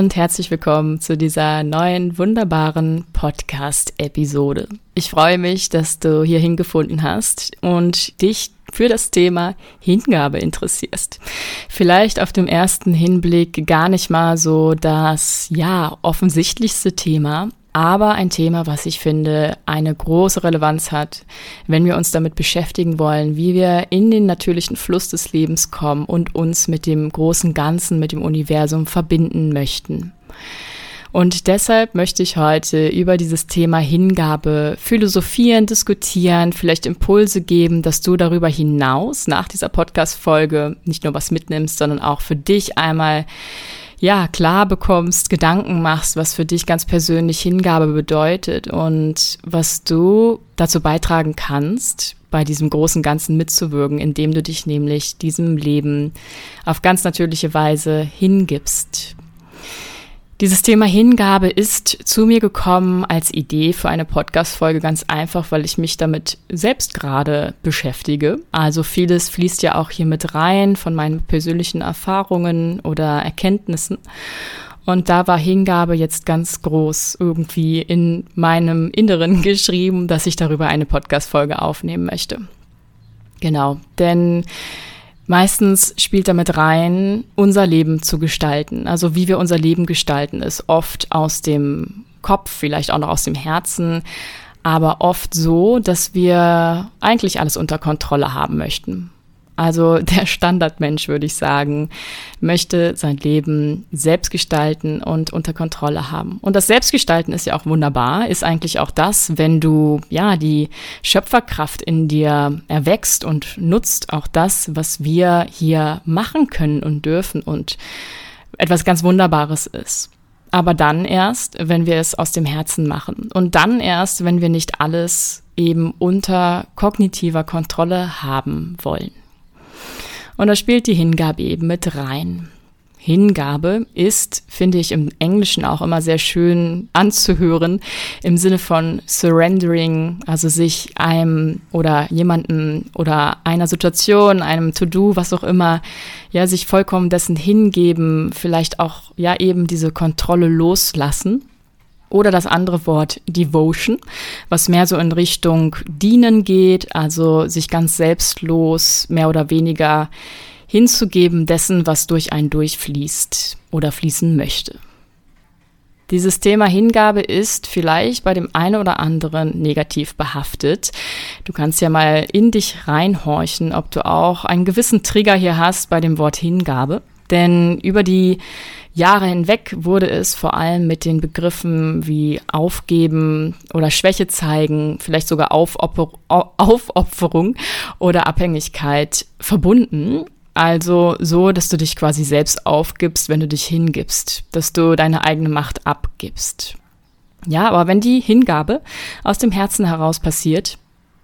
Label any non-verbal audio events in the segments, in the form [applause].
und herzlich willkommen zu dieser neuen wunderbaren Podcast-Episode. Ich freue mich, dass du hier hingefunden hast und dich für das Thema Hingabe interessierst. Vielleicht auf dem ersten Hinblick gar nicht mal so das, ja, offensichtlichste Thema, aber ein Thema, was ich finde, eine große Relevanz hat, wenn wir uns damit beschäftigen wollen, wie wir in den natürlichen Fluss des Lebens kommen und uns mit dem großen Ganzen, mit dem Universum verbinden möchten. Und deshalb möchte ich heute über dieses Thema Hingabe philosophieren, diskutieren, vielleicht Impulse geben, dass du darüber hinaus nach dieser Podcast-Folge nicht nur was mitnimmst, sondern auch für dich einmal ja, klar bekommst, Gedanken machst, was für dich ganz persönlich Hingabe bedeutet und was du dazu beitragen kannst, bei diesem großen Ganzen mitzuwirken, indem du dich nämlich diesem Leben auf ganz natürliche Weise hingibst. Dieses Thema Hingabe ist zu mir gekommen als Idee für eine Podcast-Folge ganz einfach, weil ich mich damit selbst gerade beschäftige. Also vieles fließt ja auch hier mit rein von meinen persönlichen Erfahrungen oder Erkenntnissen. Und da war Hingabe jetzt ganz groß irgendwie in meinem Inneren [laughs] geschrieben, dass ich darüber eine Podcast-Folge aufnehmen möchte. Genau, denn Meistens spielt damit rein, unser Leben zu gestalten. Also wie wir unser Leben gestalten, ist oft aus dem Kopf, vielleicht auch noch aus dem Herzen, aber oft so, dass wir eigentlich alles unter Kontrolle haben möchten. Also [laughs] der Standardmensch, würde ich sagen, möchte sein Leben selbst gestalten und unter Kontrolle haben. Und das Selbstgestalten ist ja auch wunderbar, ist eigentlich auch das, wenn du ja die Schöpferkraft in dir erwächst und nutzt auch das, was wir hier machen können und dürfen und etwas ganz Wunderbares ist. Aber dann erst, wenn wir es aus dem Herzen machen. Und dann erst, wenn wir nicht alles eben unter kognitiver Kontrolle haben wollen. Und da spielt die Hingabe eben mit rein. Hingabe ist, finde ich im Englischen auch immer sehr schön anzuhören, im Sinne von surrendering, also sich einem oder jemanden oder einer Situation, einem To-Do, was auch immer, ja, sich vollkommen dessen hingeben, vielleicht auch, ja, eben diese Kontrolle loslassen. Oder das andere Wort Devotion, was mehr so in Richtung Dienen geht, also sich ganz selbstlos, mehr oder weniger hinzugeben dessen, was durch einen durchfließt oder fließen möchte. Dieses Thema Hingabe ist vielleicht bei dem einen oder anderen negativ behaftet. Du kannst ja mal in dich reinhorchen, ob du auch einen gewissen Trigger hier hast bei dem Wort Hingabe. Denn über die Jahre hinweg wurde es vor allem mit den Begriffen wie Aufgeben oder Schwäche zeigen, vielleicht sogar Aufopfer Aufopferung oder Abhängigkeit verbunden. Also so, dass du dich quasi selbst aufgibst, wenn du dich hingibst, dass du deine eigene Macht abgibst. Ja, aber wenn die Hingabe aus dem Herzen heraus passiert,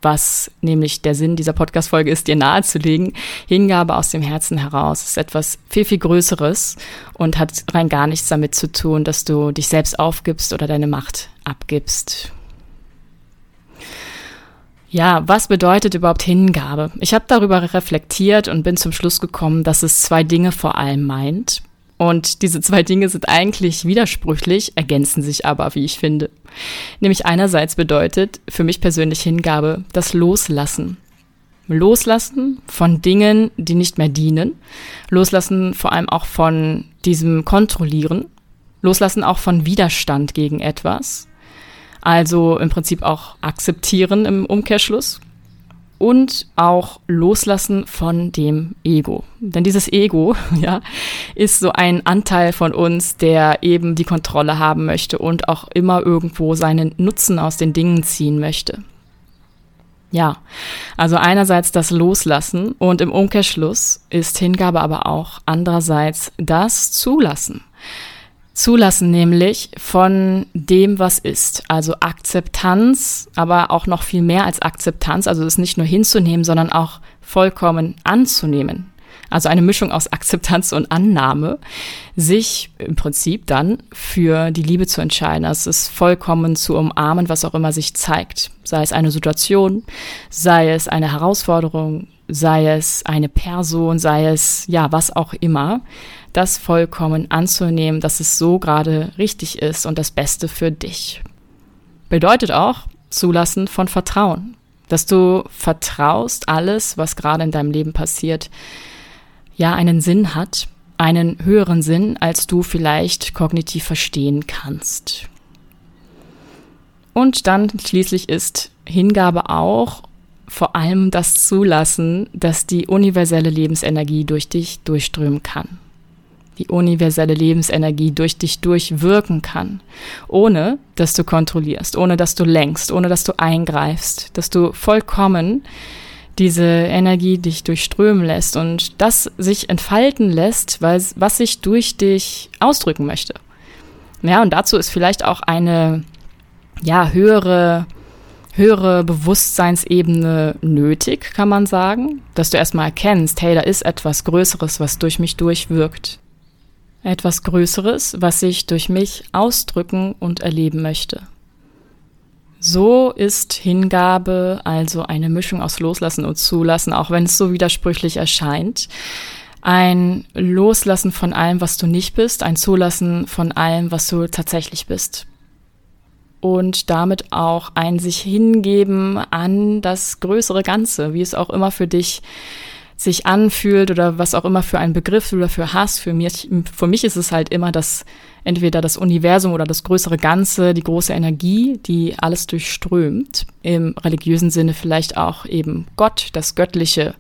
was nämlich der Sinn dieser Podcast-Folge ist, dir nahezulegen. Hingabe aus dem Herzen heraus ist etwas viel, viel Größeres und hat rein gar nichts damit zu tun, dass du dich selbst aufgibst oder deine Macht abgibst. Ja, was bedeutet überhaupt Hingabe? Ich habe darüber reflektiert und bin zum Schluss gekommen, dass es zwei Dinge vor allem meint. Und diese zwei Dinge sind eigentlich widersprüchlich, ergänzen sich aber, wie ich finde. Nämlich einerseits bedeutet für mich persönlich Hingabe das Loslassen. Loslassen von Dingen, die nicht mehr dienen. Loslassen vor allem auch von diesem Kontrollieren. Loslassen auch von Widerstand gegen etwas. Also im Prinzip auch akzeptieren im Umkehrschluss und auch loslassen von dem Ego. Denn dieses Ego, [laughs] ja, ist so ein Anteil von uns, der eben die Kontrolle haben möchte und auch immer irgendwo seinen Nutzen aus den Dingen ziehen möchte. Ja, also einerseits das Loslassen und im Umkehrschluss ist Hingabe aber auch andererseits das Zulassen. Zulassen nämlich von dem, was ist. Also Akzeptanz, aber auch noch viel mehr als Akzeptanz. Also es nicht nur hinzunehmen, sondern auch vollkommen anzunehmen. Also eine Mischung aus Akzeptanz und Annahme, sich im Prinzip dann für die Liebe zu entscheiden. Also es ist vollkommen zu umarmen, was auch immer sich zeigt. Sei es eine Situation, sei es eine Herausforderung, sei es eine Person, sei es ja was auch immer das vollkommen anzunehmen, dass es so gerade richtig ist und das Beste für dich. Bedeutet auch Zulassen von Vertrauen, dass du vertraust, alles, was gerade in deinem Leben passiert, ja einen Sinn hat, einen höheren Sinn, als du vielleicht kognitiv verstehen kannst. Und dann schließlich ist Hingabe auch vor allem das Zulassen, dass die universelle Lebensenergie durch dich durchströmen kann. Die universelle Lebensenergie durch dich durchwirken kann, ohne dass du kontrollierst, ohne dass du lenkst, ohne dass du eingreifst, dass du vollkommen diese Energie dich durchströmen lässt und das sich entfalten lässt, weil, was sich durch dich ausdrücken möchte. Ja, und dazu ist vielleicht auch eine ja, höhere höhere Bewusstseinsebene nötig, kann man sagen, dass du erstmal erkennst, hey, da ist etwas Größeres, was durch mich durchwirkt. Etwas Größeres, was ich durch mich ausdrücken und erleben möchte. So ist Hingabe also eine Mischung aus Loslassen und Zulassen, auch wenn es so widersprüchlich erscheint. Ein Loslassen von allem, was du nicht bist, ein Zulassen von allem, was du tatsächlich bist und damit auch ein sich hingeben an das größere Ganze, wie es auch immer für dich sich anfühlt oder was auch immer für ein Begriff du dafür hast. Für mich, für mich ist es halt immer das, entweder das Universum oder das größere Ganze, die große Energie, die alles durchströmt. Im religiösen Sinne vielleicht auch eben Gott, das Göttliche.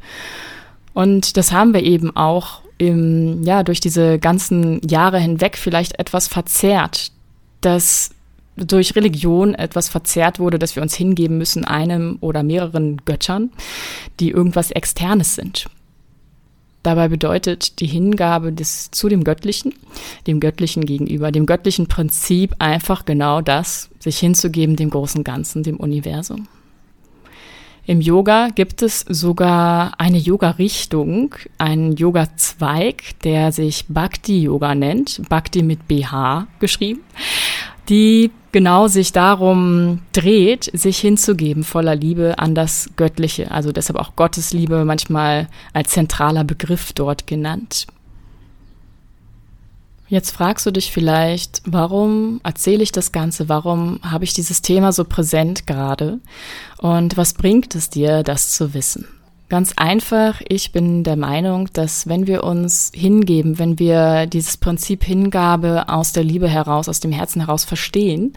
Und das haben wir eben auch im, ja, durch diese ganzen Jahre hinweg vielleicht etwas verzerrt, dass durch Religion etwas verzerrt wurde, dass wir uns hingeben müssen einem oder mehreren Göttern, die irgendwas Externes sind. Dabei bedeutet die Hingabe des, zu dem Göttlichen, dem Göttlichen gegenüber, dem göttlichen Prinzip einfach genau das, sich hinzugeben dem großen Ganzen, dem Universum. Im Yoga gibt es sogar eine Yoga-Richtung, einen Yoga-Zweig, der sich Bhakti-Yoga nennt, Bhakti mit BH geschrieben die genau sich darum dreht, sich hinzugeben voller Liebe an das Göttliche. Also deshalb auch Gottes Liebe manchmal als zentraler Begriff dort genannt. Jetzt fragst du dich vielleicht, warum erzähle ich das Ganze? Warum habe ich dieses Thema so präsent gerade? Und was bringt es dir, das zu wissen? Ganz einfach, ich bin der Meinung, dass wenn wir uns hingeben, wenn wir dieses Prinzip Hingabe aus der Liebe heraus, aus dem Herzen heraus verstehen,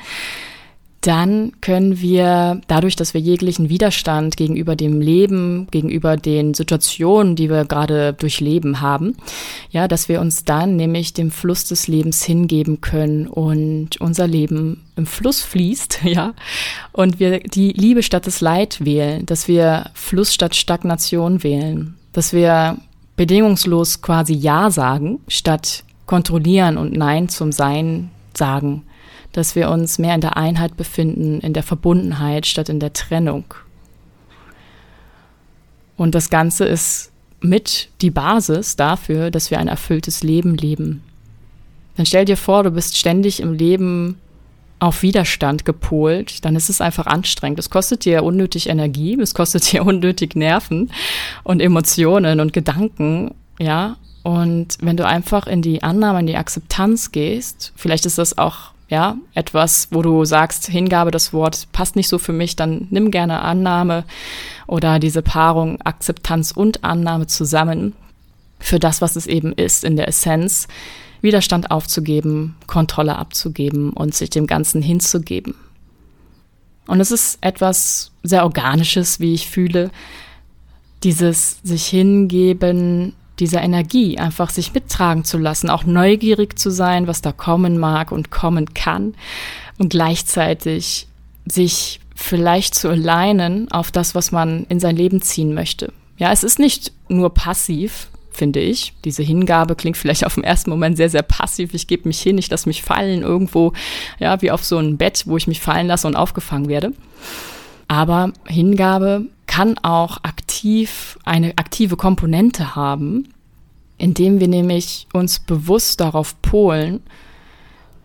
dann können wir dadurch, dass wir jeglichen Widerstand gegenüber dem Leben, gegenüber den Situationen, die wir gerade durchleben haben, ja, dass wir uns dann nämlich dem Fluss des Lebens hingeben können und unser Leben im Fluss fließt, [laughs] ja, und wir die Liebe statt des Leid wählen, dass wir Fluss statt Stagnation wählen, dass wir bedingungslos quasi Ja sagen, statt kontrollieren und Nein zum Sein sagen dass wir uns mehr in der Einheit befinden, in der Verbundenheit statt in der Trennung. Und das Ganze ist mit die Basis dafür, dass wir ein erfülltes Leben leben. Dann stell dir vor, du bist ständig im Leben auf Widerstand gepolt, dann ist es einfach anstrengend. Es kostet dir unnötig Energie, es kostet [laughs] dir unnötig Nerven und Emotionen und Gedanken, ja. Und wenn du einfach in die Annahme, in die Akzeptanz gehst, vielleicht ist das auch ja, etwas, wo du sagst, Hingabe, das Wort passt nicht so für mich, dann nimm gerne Annahme oder diese Paarung Akzeptanz und Annahme zusammen für das, was es eben ist in der Essenz, Widerstand aufzugeben, Kontrolle abzugeben und sich dem Ganzen hinzugeben. Und es ist etwas sehr Organisches, wie ich fühle, dieses sich hingeben, dieser Energie einfach sich mittragen zu lassen, auch neugierig zu sein, was da kommen mag und kommen kann und gleichzeitig sich vielleicht zu alignen auf das, was man in sein Leben ziehen möchte. Ja, es ist nicht nur passiv, finde ich. Diese Hingabe klingt vielleicht auf den ersten Moment sehr, sehr passiv. Ich gebe mich hin, ich lasse mich fallen irgendwo, ja, wie auf so ein Bett, wo ich mich fallen lasse und aufgefangen werde. Aber Hingabe kann auch aktiv eine aktive Komponente haben, indem wir nämlich uns bewusst darauf polen,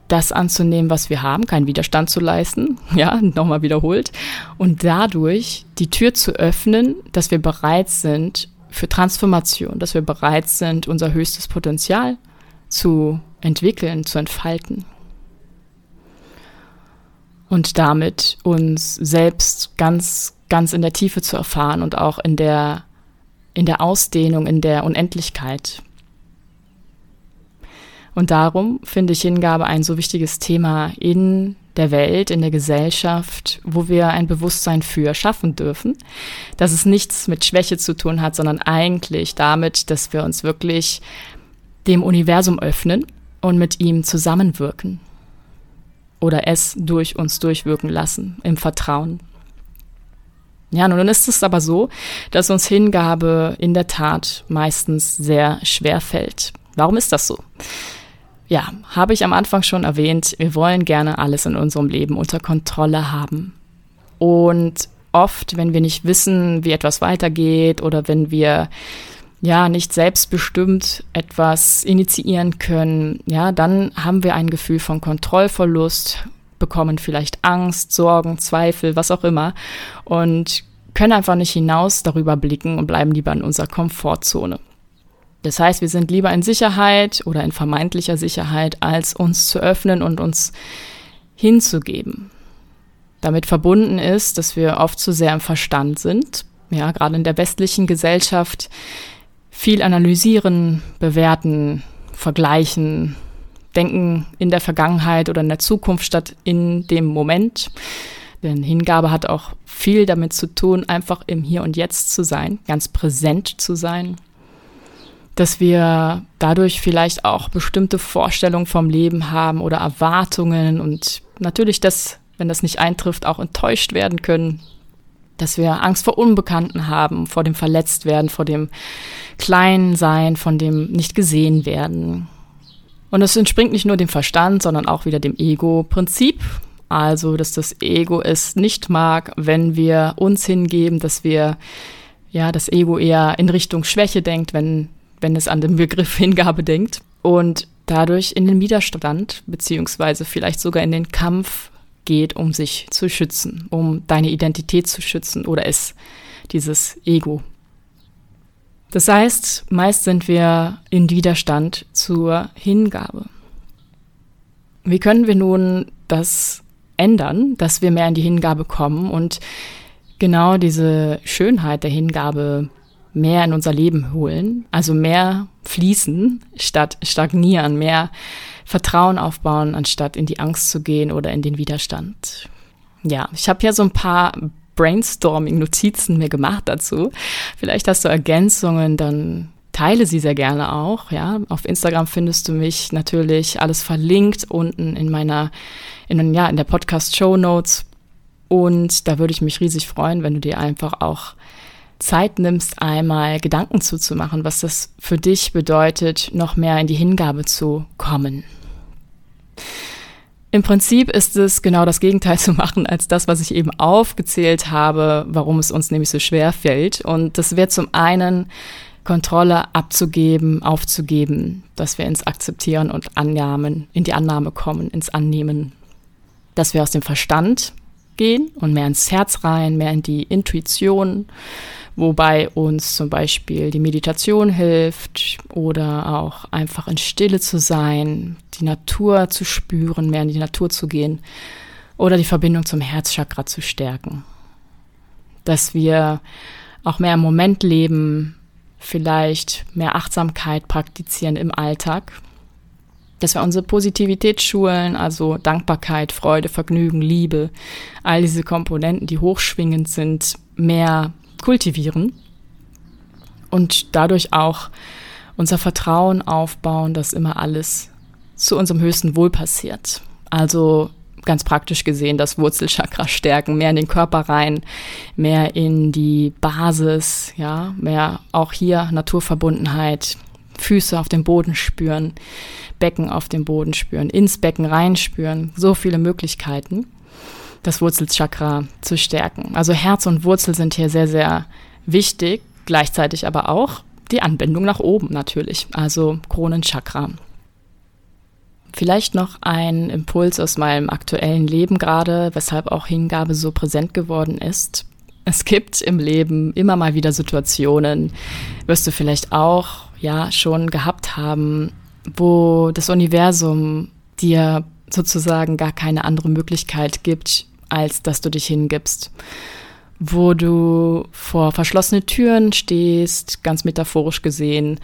das anzunehmen, was wir haben, keinen Widerstand zu leisten, [laughs] ja, nochmal wiederholt, und dadurch die Tür zu öffnen, dass wir bereit sind für Transformation, dass wir bereit sind, unser höchstes Potenzial zu entwickeln, zu entfalten. Und damit uns selbst ganz, ganz in der Tiefe zu erfahren und auch in der, in der Ausdehnung, in der Unendlichkeit. Und darum finde ich Hingabe ein so wichtiges Thema in der Welt, in der Gesellschaft, wo wir ein Bewusstsein für schaffen dürfen, dass es nichts mit Schwäche zu tun hat, sondern eigentlich damit, dass wir uns wirklich dem Universum öffnen und mit ihm zusammenwirken oder es durch uns durchwirken lassen im Vertrauen. Ja, nun ist es aber so, dass uns Hingabe in der Tat meistens sehr schwer fällt. Warum ist das so? Ja, habe ich am Anfang schon erwähnt, wir wollen gerne alles in unserem Leben unter Kontrolle haben. Und oft, wenn wir nicht wissen, wie etwas weitergeht oder wenn wir ja nicht selbstbestimmt etwas initiieren können, ja, dann haben wir ein Gefühl von Kontrollverlust, bekommen vielleicht Angst, Sorgen, Zweifel, was auch immer und können einfach nicht hinaus darüber blicken und bleiben lieber in unserer Komfortzone. Das heißt, wir sind lieber in Sicherheit oder in vermeintlicher Sicherheit, als uns zu öffnen und uns hinzugeben. Damit verbunden ist, dass wir oft zu sehr im Verstand sind. Ja, gerade in der westlichen Gesellschaft viel analysieren, bewerten, vergleichen, denken in der Vergangenheit oder in der Zukunft statt in dem Moment. Denn Hingabe hat auch viel damit zu tun, einfach im Hier und Jetzt zu sein, ganz präsent zu sein dass wir dadurch vielleicht auch bestimmte Vorstellungen vom Leben haben oder Erwartungen und natürlich, dass, wenn das nicht eintrifft, auch enttäuscht werden können, dass wir Angst vor Unbekannten haben, vor dem Verletztwerden, vor dem Kleinsein, von dem nicht gesehen werden. Und es entspringt nicht nur dem Verstand, sondern auch wieder dem Ego-Prinzip. Also, dass das Ego es nicht mag, wenn wir uns hingeben, dass wir ja das Ego eher in Richtung Schwäche denkt, wenn wenn es an den Begriff [laughs] Hingabe denkt und dadurch in den Widerstand beziehungsweise vielleicht sogar in den Kampf geht, um sich zu schützen, um deine Identität zu schützen oder es, dieses Ego. Das heißt, meist sind wir in Widerstand zur Hingabe. Wie können wir nun das ändern, dass wir mehr in die Hingabe kommen und genau diese Schönheit der Hingabe mehr in unser Leben holen, also mehr fließen statt stagnieren, mehr Vertrauen aufbauen, anstatt in die Angst zu gehen oder in den Widerstand. Ja, ich habe hier so ein paar Brainstorming-Notizen mir gemacht dazu. Vielleicht hast du Ergänzungen, dann teile sie sehr gerne auch. Ja, auf Instagram findest du mich natürlich alles verlinkt unten in meiner, in, ja, in der Podcast Show Notes. Und da würde ich mich riesig freuen, wenn du dir einfach auch Zeit nimmst, einmal Gedanken zuzumachen, was das für dich bedeutet, noch mehr in die Hingabe zu kommen. Im Prinzip ist es genau das Gegenteil [laughs] zu machen als das, was ich eben aufgezählt habe, warum es uns nämlich so schwer fällt. Und das wäre zum einen Kontrolle abzugeben, aufzugeben, dass wir ins Akzeptieren und Annahmen, in die Annahme kommen, ins Annehmen, dass wir aus dem Verstand gehen und mehr ins Herz rein, mehr in die Intuition, wobei uns zum Beispiel die Meditation hilft oder auch einfach in Stille zu sein, die Natur zu spüren, mehr in die Natur zu gehen oder die Verbindung zum Herzchakra zu stärken. Dass wir auch mehr im Moment leben, vielleicht mehr Achtsamkeit praktizieren im Alltag, dass wir unsere Positivität schulen, also Dankbarkeit, Freude, Vergnügen, Liebe, all diese Komponenten, die hochschwingend sind, mehr kultivieren und dadurch auch unser Vertrauen aufbauen, dass immer alles zu unserem höchsten Wohl passiert. Also ganz praktisch gesehen das Wurzelchakra stärken, mehr in den Körper rein, mehr in die Basis, ja, mehr auch hier Naturverbundenheit, Füße auf dem Boden spüren, Becken auf dem Boden spüren, ins Becken reinspüren, so viele Möglichkeiten das Wurzelchakra zu stärken. Also Herz und Wurzel sind hier sehr, sehr wichtig, gleichzeitig aber auch die Anbindung nach oben natürlich, also Kronenchakra. Vielleicht noch ein Impuls aus meinem aktuellen Leben gerade, weshalb auch Hingabe so präsent geworden ist. Es gibt im Leben immer mal wieder Situationen, wirst du vielleicht auch ja schon gehabt haben, wo das Universum dir sozusagen gar keine andere Möglichkeit gibt, als dass du dich hingibst. Wo du vor verschlossene Türen stehst, ganz metaphorisch gesehen,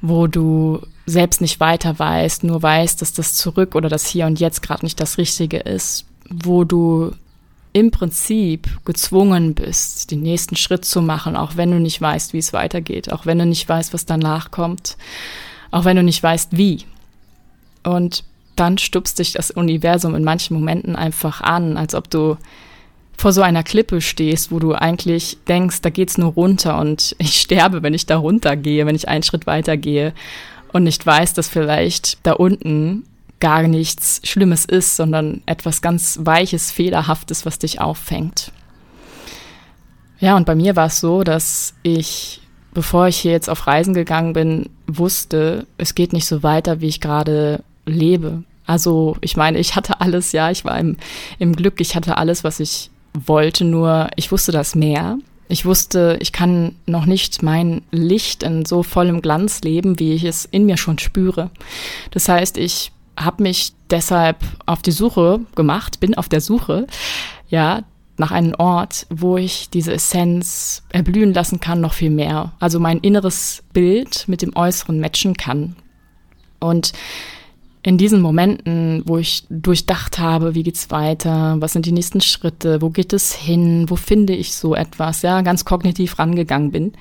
wo du selbst nicht weiter weißt, nur weißt, dass das Zurück oder das Hier und Jetzt gerade nicht das Richtige ist, wo du im Prinzip gezwungen bist, den nächsten Schritt zu machen, auch wenn du nicht weißt, wie es weitergeht, auch wenn du nicht weißt, was danach kommt, auch wenn du nicht weißt, wie. Und dann stupst dich das Universum in manchen Momenten einfach an, als ob du vor so einer Klippe stehst, wo du eigentlich denkst, da geht's nur runter und [laughs] ich sterbe, wenn ich da runtergehe, wenn ich einen Schritt weitergehe und nicht weiß, dass vielleicht da unten gar nichts Schlimmes ist, sondern etwas ganz Weiches, Fehlerhaftes, was dich auffängt. Ja, und bei mir war es so, dass ich, bevor ich hier jetzt auf Reisen gegangen bin, wusste, es geht nicht so weiter, wie ich gerade lebe. Also ich meine, ich hatte alles, ja, ich war im, im Glück, ich hatte alles, was ich wollte, nur ich wusste das mehr. Ich wusste, ich kann noch nicht mein Licht in so vollem Glanz leben, wie ich es in mir schon spüre. Das heißt, ich habe mich deshalb auf die Suche gemacht, bin auf der Suche, ja, nach einem Ort, wo ich diese Essenz erblühen lassen kann, noch viel mehr. Also mein inneres Bild mit dem äußeren matchen kann. Und in diesen Momenten, wo ich durchdacht habe, wie geht's weiter, was sind die nächsten Schritte, wo geht es hin, wo finde ich so etwas, ja, ganz kognitiv rangegangen bin.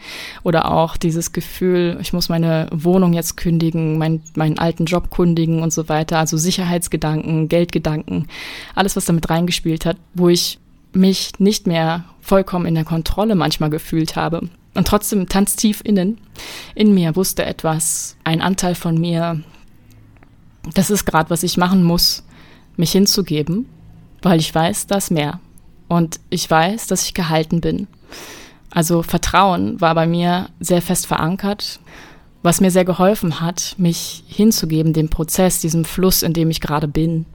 Oder auch dieses Gefühl, ich muss meine Wohnung jetzt kündigen, mein, meinen alten Job kündigen und so weiter. Also Sicherheitsgedanken, Geldgedanken, alles, was damit reingespielt hat, wo ich mich nicht mehr vollkommen in der Kontrolle manchmal gefühlt habe. Und trotzdem tanzt tief innen, in mir wusste etwas, ein Anteil von mir, das ist gerade, was ich machen muss, mich hinzugeben, weil ich weiß, dass mehr. Und ich weiß, dass ich gehalten bin. Also Vertrauen war bei mir sehr fest verankert, was mir sehr geholfen hat, mich hinzugeben, dem Prozess, diesem Fluss, in dem ich gerade bin.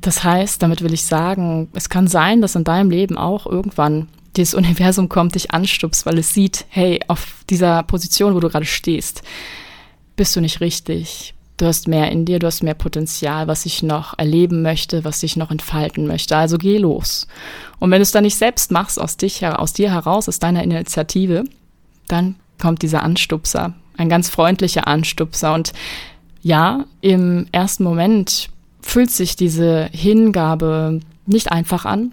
Das heißt, damit will ich sagen, es kann sein, dass in deinem Leben auch irgendwann dieses Universum kommt, dich anstupst, weil es sieht, hey, auf dieser Position, wo du gerade stehst, bist du nicht richtig, du hast mehr in dir, du hast mehr Potenzial, was ich noch erleben möchte, was ich noch entfalten möchte. Also geh los. Und wenn du es dann nicht selbst machst, aus, dich, aus dir heraus, aus deiner Initiative, dann kommt dieser Anstupser, ein ganz freundlicher Anstupser. Und ja, im ersten Moment fühlt sich diese Hingabe nicht einfach an,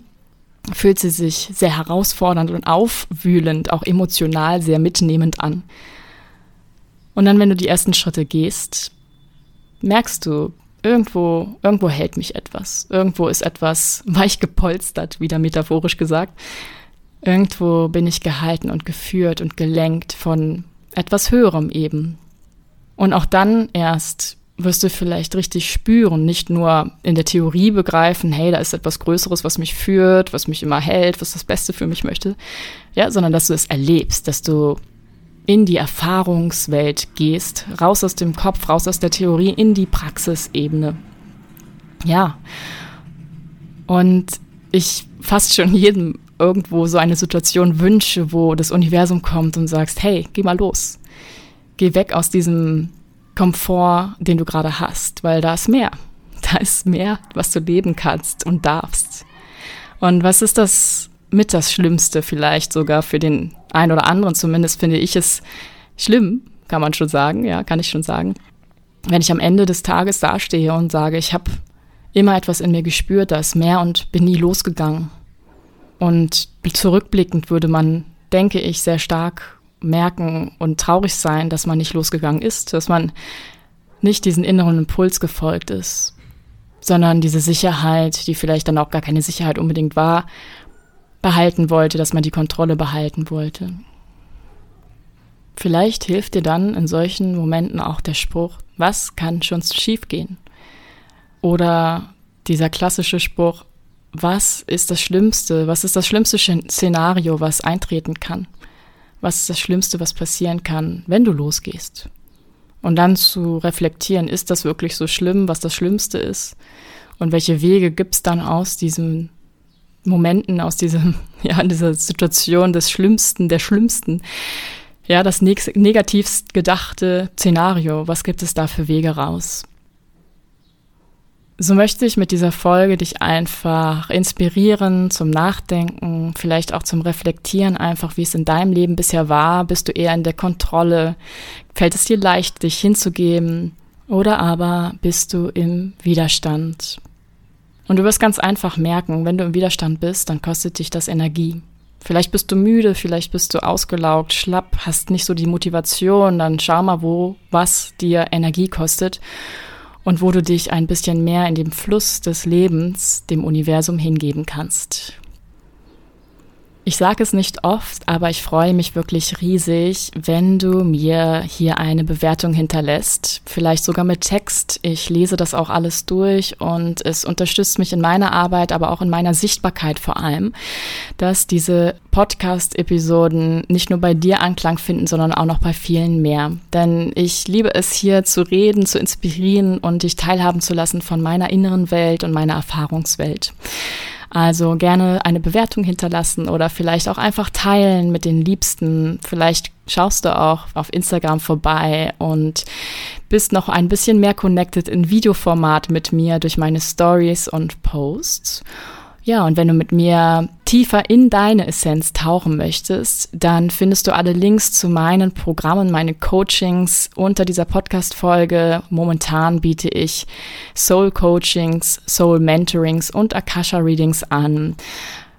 fühlt sie sich sehr herausfordernd und aufwühlend, auch emotional sehr mitnehmend an. Und dann, wenn du die ersten Schritte gehst, merkst du, irgendwo, irgendwo hält mich etwas. Irgendwo ist etwas weich gepolstert, wieder metaphorisch gesagt. Irgendwo bin ich gehalten und geführt und gelenkt von etwas Höherem eben. Und auch dann erst wirst du vielleicht richtig spüren, nicht nur in der Theorie begreifen, hey, da ist etwas Größeres, was mich führt, was mich immer hält, was das Beste für mich möchte, ja, sondern dass du es erlebst, dass du in die Erfahrungswelt gehst, raus aus dem Kopf, raus aus der Theorie, in die Praxisebene. Ja. Und ich fast schon jedem irgendwo so eine Situation wünsche, wo das Universum kommt und sagst, hey, geh mal los. Geh weg aus diesem Komfort, den du gerade hast, weil da ist mehr. Da ist mehr, was du leben kannst und darfst. Und was ist das mit das Schlimmste vielleicht sogar für den einen oder anderen. Zumindest finde ich es schlimm, kann man schon sagen, ja, kann ich schon sagen. Wenn ich am Ende des Tages dastehe und sage, ich habe immer etwas in mir gespürt, da ist mehr und bin nie losgegangen. Und zurückblickend würde man, denke ich, sehr stark merken und traurig sein, dass man nicht losgegangen ist, dass man nicht diesen inneren Impuls gefolgt ist, sondern diese Sicherheit, die vielleicht dann auch gar keine Sicherheit unbedingt war, behalten wollte, dass man die Kontrolle behalten wollte. Vielleicht hilft dir dann in solchen Momenten auch der Spruch, was kann schon schiefgehen? Oder dieser klassische Spruch, was ist das Schlimmste, was ist das schlimmste Szenario, was eintreten kann? Was ist das Schlimmste, was passieren kann, wenn du losgehst? Und dann zu reflektieren, ist das wirklich so schlimm, was das Schlimmste ist? Und welche Wege gibt es dann aus diesem Momenten, aus diesem, [laughs] ja, dieser Situation des Schlimmsten, der Schlimmsten ja, das negativst gedachte Szenario? Was gibt es da für Wege raus? So möchte ich mit dieser Folge dich einfach inspirieren zum Nachdenken, vielleicht auch zum Reflektieren, einfach wie es in deinem Leben bisher war. Bist du eher in der Kontrolle? Fällt es dir leicht, dich hinzugeben? Oder aber bist du im Widerstand? Und du wirst ganz einfach merken, wenn du im Widerstand bist, dann kostet dich das Energie. Vielleicht bist du müde, vielleicht bist du ausgelaugt, schlapp, hast nicht so die Motivation, dann schau mal, wo was dir Energie kostet und wo du dich ein bisschen mehr in dem Fluss des Lebens, dem Universum hingeben kannst. Ich sage es nicht oft, aber ich freue mich wirklich riesig, wenn du mir hier eine Bewertung hinterlässt. Vielleicht sogar mit Text. Ich lese das auch alles durch und es unterstützt mich in meiner Arbeit, aber auch in meiner Sichtbarkeit vor allem, dass diese Podcast-Episoden nicht nur bei dir Anklang finden, sondern auch noch bei vielen mehr. Denn ich liebe es hier zu reden, zu inspirieren und dich teilhaben zu lassen von meiner inneren Welt und meiner Erfahrungswelt. Also gerne eine Bewertung hinterlassen oder vielleicht auch einfach teilen mit den Liebsten. Vielleicht schaust du auch auf Instagram vorbei und bist noch ein bisschen mehr connected in Videoformat mit mir durch meine Stories und Posts. Ja, und wenn du mit mir tiefer in deine Essenz tauchen möchtest, dann findest du alle Links zu meinen Programmen, meine Coachings unter dieser Podcast-Folge. Momentan biete ich Soul Coachings, Soul Mentorings und Akasha Readings an.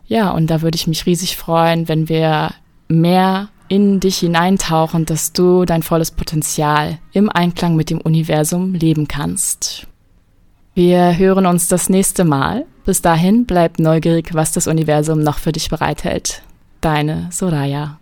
Ja, und da würde ich mich riesig freuen, wenn wir mehr in dich hineintauchen, dass du dein volles Potenzial im Einklang mit dem Universum leben kannst. Wir hören uns das nächste Mal. Bis dahin bleib neugierig, was das Universum noch für dich bereithält. Deine Soraya.